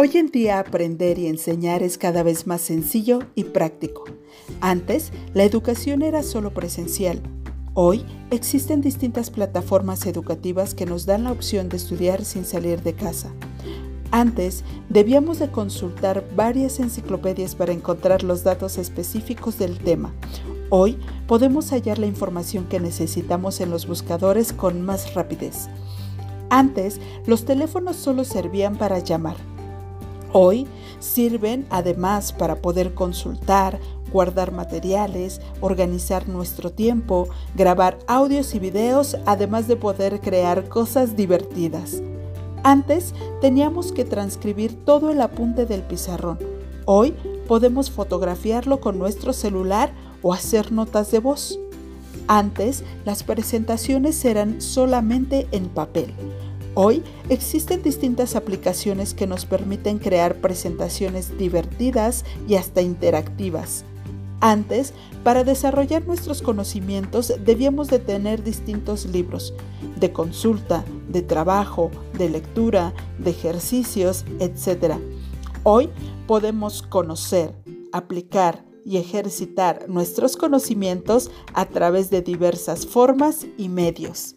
Hoy en día aprender y enseñar es cada vez más sencillo y práctico. Antes, la educación era solo presencial. Hoy existen distintas plataformas educativas que nos dan la opción de estudiar sin salir de casa. Antes, debíamos de consultar varias enciclopedias para encontrar los datos específicos del tema. Hoy podemos hallar la información que necesitamos en los buscadores con más rapidez. Antes, los teléfonos solo servían para llamar. Hoy sirven además para poder consultar, guardar materiales, organizar nuestro tiempo, grabar audios y videos, además de poder crear cosas divertidas. Antes teníamos que transcribir todo el apunte del pizarrón. Hoy podemos fotografiarlo con nuestro celular o hacer notas de voz. Antes las presentaciones eran solamente en papel. Hoy existen distintas aplicaciones que nos permiten crear presentaciones divertidas y hasta interactivas. Antes, para desarrollar nuestros conocimientos debíamos de tener distintos libros de consulta, de trabajo, de lectura, de ejercicios, etc. Hoy podemos conocer, aplicar y ejercitar nuestros conocimientos a través de diversas formas y medios.